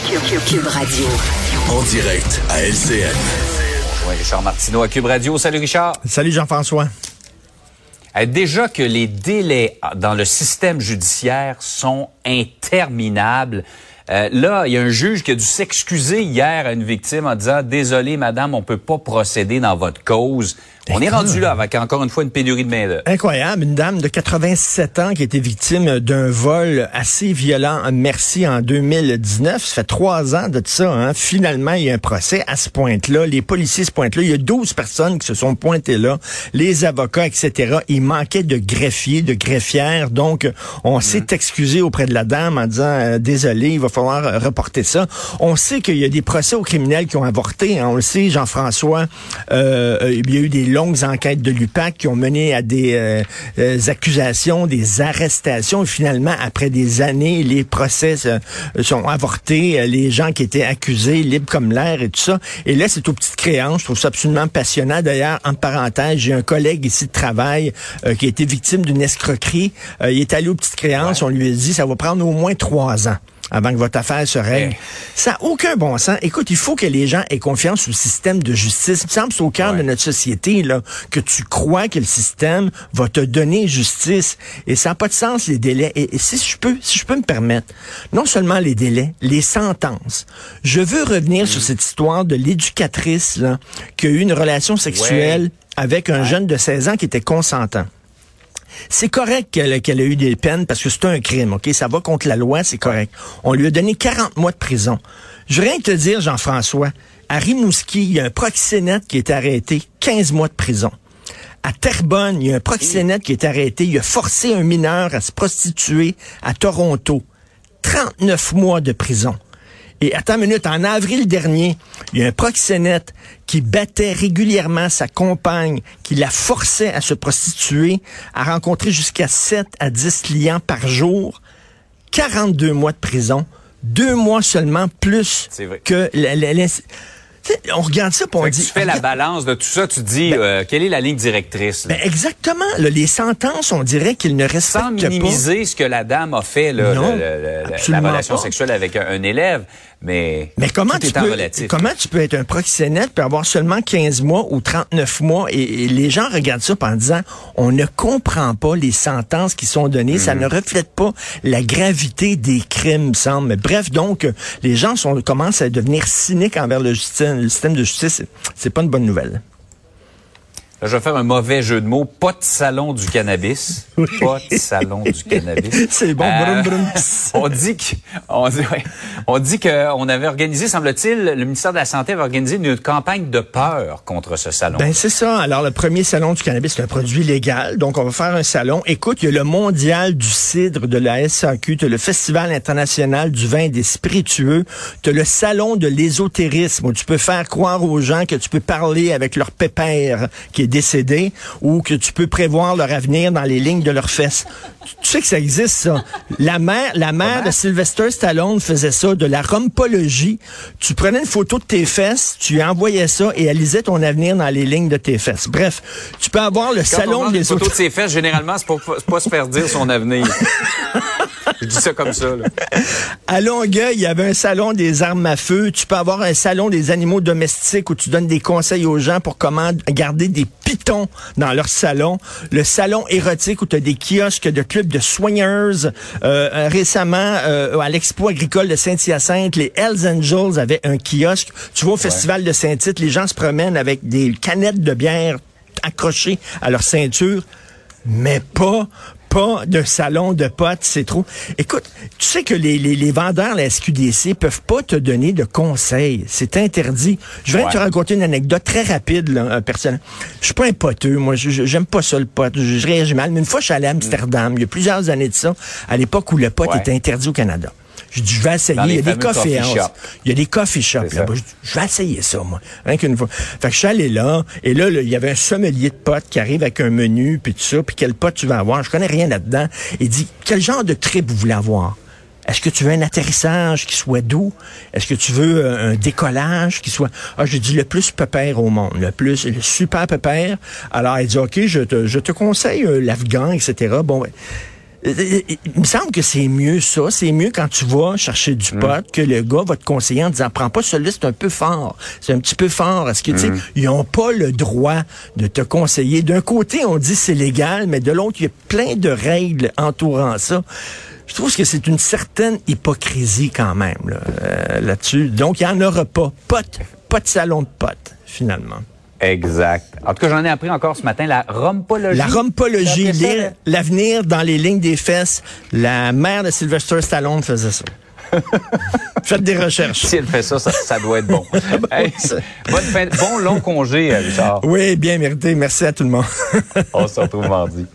Cube Radio. En direct à LCN. Oui, Richard Martineau à Cube Radio. Salut Richard. Salut Jean-François. Euh, Déjà que les délais dans le système judiciaire sont interminables. Euh, là, il y a un juge qui a dû s'excuser hier à une victime en disant Désolé, madame, on peut pas procéder dans votre cause. On est rendu là avec encore une fois une pénurie de main-d'œuvre. Incroyable, une dame de 87 ans qui a été victime d'un vol assez violent à Merci en 2019. Ça fait trois ans de ça. Hein. Finalement, il y a un procès à ce point-là. Les policiers se pointent là. Il y a 12 personnes qui se sont pointées là. Les avocats, etc. Il manquait de greffiers, de greffières. Donc, on s'est excusé auprès de la dame en disant euh, Désolé, il va falloir euh, reporter ça. On sait qu'il y a des procès aux criminels qui ont avorté. Hein. On le sait, Jean-François. Euh, il y a eu des longues enquêtes de l'UPAC qui ont mené à des euh, euh, accusations, des arrestations. Et finalement, après des années, les procès euh, sont avortés. Les gens qui étaient accusés, libres comme l'air et tout ça. Et là, c'est aux petites créances. Je trouve ça absolument passionnant. D'ailleurs, en parenthèse, j'ai un collègue ici de travail qui a été victime d'une escroquerie. il est allé aux petites créances. On lui a dit, ça va prendre au moins trois ans avant que votre affaire se règle. Ça n'a aucun bon sens. Écoute, il faut que les gens aient confiance au système de justice. Il me semble que c'est au cœur de notre société là, que tu crois que le système va te donner justice. Et ça n'a pas de sens, les délais. Et, et, si je peux, si je peux me permettre, non seulement les délais, les sentences. Je veux revenir sur cette histoire de l'éducatrice qui a eu une relation sexuelle ouais. avec un jeune de 16 ans qui était consentant. C'est correct qu'elle qu a eu des peines parce que c'est un crime, OK? Ça va contre la loi, c'est correct. On lui a donné 40 mois de prison. Je rien te dire, Jean-François, à Rimouski, il y a un proxénète qui est arrêté, 15 mois de prison. À Terrebonne, il y a un proxénète qui est arrêté, il a forcé un mineur à se prostituer à Toronto. 39 mois de prison. Et attends une minute, en avril dernier, il y a un proxénète qui battait régulièrement sa compagne, qui la forçait à se prostituer, à rencontrer jusqu'à 7 à 10 clients par jour. 42 mois de prison, deux mois seulement plus que on regarde ça pour on dit. Tu fais la balance de tout ça, tu dis ben, euh, quelle est la ligne directrice. Ben exactement. Là, les sentences, on dirait qu'ils ne respectent Sans minimiser pas. ce que la dame a fait, là, non, le, le, la relation pas. sexuelle avec un, un élève. Mais, mais comment, tout tu est peux, relatif. comment tu peux être un proxénète puis avoir seulement 15 mois ou 39 mois? Et, et les gens regardent ça en disant on ne comprend pas les sentences qui sont données, ça ne reflète pas la gravité des crimes, me semble. Mais bref, donc les gens sont, commencent à devenir cyniques envers le, justice, le système de justice. C'est pas une bonne nouvelle. Là, je vais faire un mauvais jeu de mots. Pas de salon du cannabis. Oui. Pas de salon du cannabis. C'est bon. Euh, brum, brum. on dit que, on dit, ouais, on dit qu'on avait organisé, semble-t-il, le ministère de la Santé avait organisé une campagne de peur contre ce salon. Ben c'est ça. Alors le premier salon du cannabis, c'est un produit légal, donc on va faire un salon. Écoute, il y a le mondial du cidre de la SAQ, tu as le festival international du vin et des spiritueux, tu as le salon de l'ésotérisme où tu peux faire croire aux gens que tu peux parler avec leur pépère qui est décédé ou que tu peux prévoir leur avenir dans les lignes de leurs fesses. Tu sais que ça existe, ça. La mère, la mère de Sylvester Stallone faisait ça, de la rompologie. Tu prenais une photo de tes fesses, tu envoyais ça et elle lisait ton avenir dans les lignes de tes fesses. Bref, tu peux avoir le Quand salon on des une photo autres. de ses fesses, généralement, c'est c'est pas se faire dire son avenir. Je dis ça comme ça. Là. À Longueuil, il y avait un salon des armes à feu. Tu peux avoir un salon des animaux domestiques où tu donnes des conseils aux gens pour comment garder des pitons dans leur salon. Le salon érotique où tu as des kiosques de clubs de swingers. Euh, récemment, euh, à l'expo agricole de Saint-Hyacinthe, les Hells Angels avaient un kiosque. Tu vois au festival de Saint-Tite, les gens se promènent avec des canettes de bière accrochées à leur ceinture, mais pas pas de salon de potes, c'est trop. Écoute, tu sais que les, les, les vendeurs, la SQDC, peuvent pas te donner de conseils. C'est interdit. Je vais Ouais. te raconter une anecdote très rapide, là, euh, personnelle. Je suis pas un poteux, moi. J'aime pas ça, le pot. Je, réagis mal. Mais une fois, je suis allé à Amsterdam, il y a plusieurs années de ça, à l'époque où le pot Ouais. était interdit au Canada. Je dis, je vais essayer. Il y a des shops. Il y a des coffee shops là-bas. Je, je vais essayer ça, moi. Rien qu'une fois. Fait que je suis allé là, et là, il y avait un sommelier de potes qui arrive avec un menu, puis tout ça, puis quel pot tu vas avoir? Je connais rien là-dedans. Il dit, quel genre de trip vous voulez avoir? Est-ce que tu veux un atterrissage qui soit doux? Est-ce que tu veux euh, un décollage qui soit... Ah, je dis le plus pépère au monde, le plus, le super pépère. Alors, il dit, OK, je te, je te conseille euh, l'Afghan, etc. Bon, ben, il me semble que c'est mieux ça. C'est mieux quand tu vas chercher du Mm. pot que le gars va te conseiller en disant prends pas celui-là, c'est un peu fort. C'est un petit peu fort. Est-ce que tu sais, Mm. ils ont pas le droit de te conseiller? D'un côté, on dit c'est légal, mais de l'autre, il y a plein de règles entourant ça. Je trouve que c'est une certaine hypocrisie quand même là, euh, là-dessus. Donc, il n'y en aura pas. Pot, pas de salon de potes, finalement. Exact. En tout cas, j'en ai appris encore ce matin, la rompologie. La rompologie, l'avenir dans les lignes des fesses. La mère de Sylvester Stallone faisait ça. Faites des recherches. Si elle fait ça, ça, ça doit être bon. Hey, ça- bonne fin- bon long congé, euh, Richard. Oui, bien mérité. Merci à tout le monde. On se retrouve mardi.